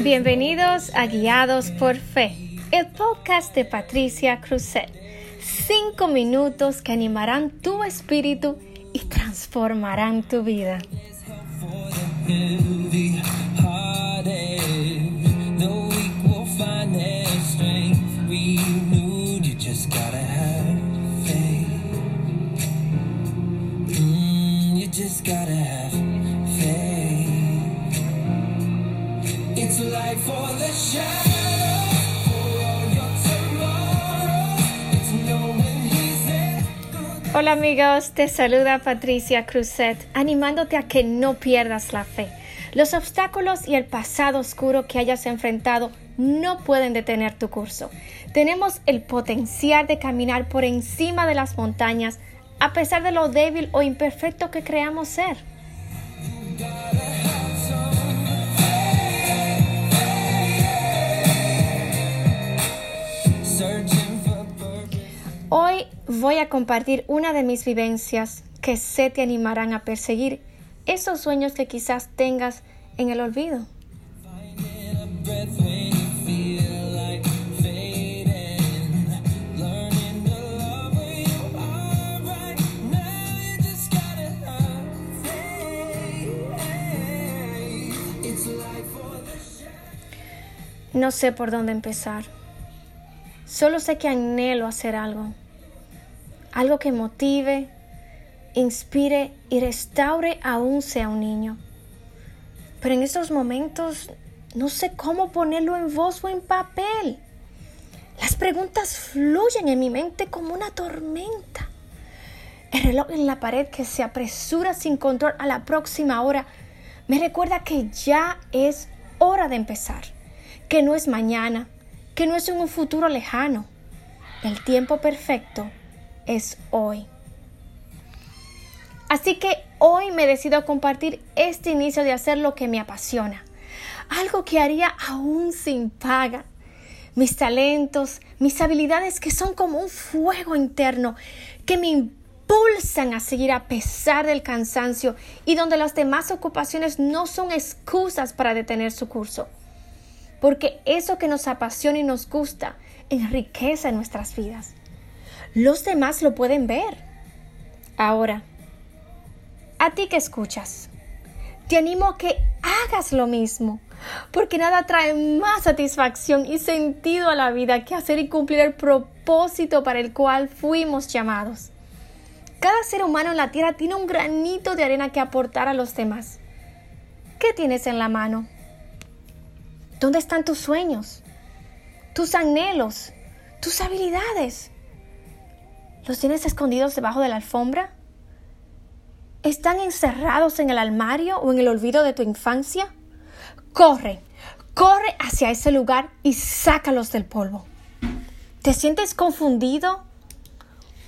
Bienvenidos a Guiados por Fe, el podcast de Patricia Cruzet. Cinco minutos que animarán tu espíritu y transformarán tu vida. Hola amigos, te saluda Patricia Cruzet, animándote a que no pierdas la fe. Los obstáculos y el pasado oscuro que hayas enfrentado no pueden detener tu curso. Tenemos el potencial de caminar por encima de las montañas a pesar de lo débil o imperfecto que creamos ser. Voy a compartir una de mis vivencias que sé te animarán a perseguir esos sueños que quizás tengas en el olvido. No sé por dónde empezar. Solo sé que anhelo hacer algo. Algo que motive, inspire y restaure aún sea un niño. Pero en estos momentos no sé cómo ponerlo en voz o en papel. Las preguntas fluyen en mi mente como una tormenta. El reloj en la pared que se apresura sin control a la próxima hora me recuerda que ya es hora de empezar, que no es mañana, que no es en un futuro lejano. El tiempo perfecto es hoy. Así que hoy me decido a compartir este inicio de hacer lo que me apasiona, algo que haría aún sin paga. Mis talentos, mis habilidades que son como un fuego interno que me impulsan a seguir a pesar del cansancio y donde las demás ocupaciones no son excusas para detener su curso porque eso que nos apasiona y nos gusta enriquece nuestras vidas. Los demás lo pueden ver. Ahora, a ti que escuchas, te animo a que hagas lo mismo, porque nada trae más satisfacción y sentido a la vida que hacer y cumplir el propósito para el cual fuimos llamados. Cada ser humano en la tierra tiene un granito de arena que aportar a los demás. ¿Qué tienes en la mano? ¿Dónde están tus sueños? Tus anhelos, tus habilidades. ¿Los tienes escondidos debajo de la alfombra? ¿Están encerrados en el armario o en el olvido de tu infancia? Corre, corre hacia ese lugar y sácalos del polvo. ¿Te sientes confundido?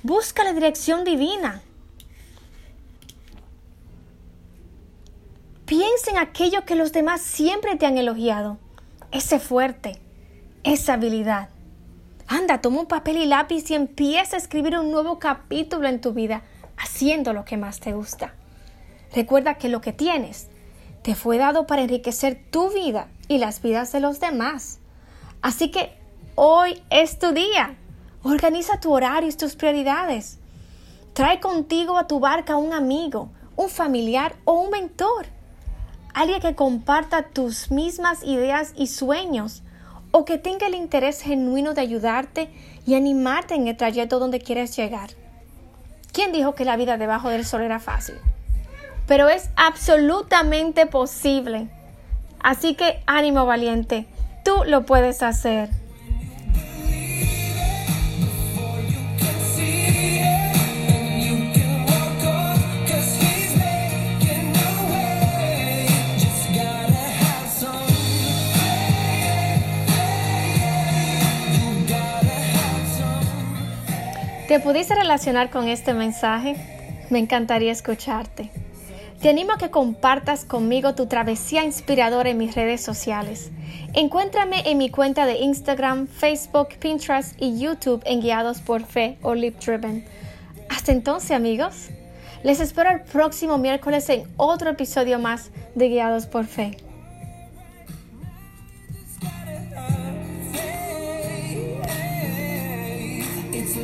Busca la dirección divina. Piensa en aquello que los demás siempre te han elogiado ese fuerte, esa habilidad. Anda, toma un papel y lápiz y empieza a escribir un nuevo capítulo en tu vida, haciendo lo que más te gusta. Recuerda que lo que tienes te fue dado para enriquecer tu vida y las vidas de los demás. Así que hoy es tu día. Organiza tu horario y tus prioridades. Trae contigo a tu barca un amigo, un familiar o un mentor alguien que comparta tus mismas ideas y sueños o que tenga el interés genuino de ayudarte y animarte en el trayecto donde quieres llegar. ¿Quién dijo que la vida debajo del sol era fácil? Pero es absolutamente posible. Así que ánimo valiente, tú lo puedes hacer. ¿Te pudiste relacionar con este mensaje? Me encantaría escucharte. Te animo a que compartas conmigo tu travesía inspiradora en mis redes sociales. Encuéntrame en mi cuenta de Instagram, Facebook, Pinterest y YouTube en Guiados por Fe o Lip Driven. Hasta entonces, amigos. Les espero el próximo miércoles en otro episodio más de Guiados por Fe.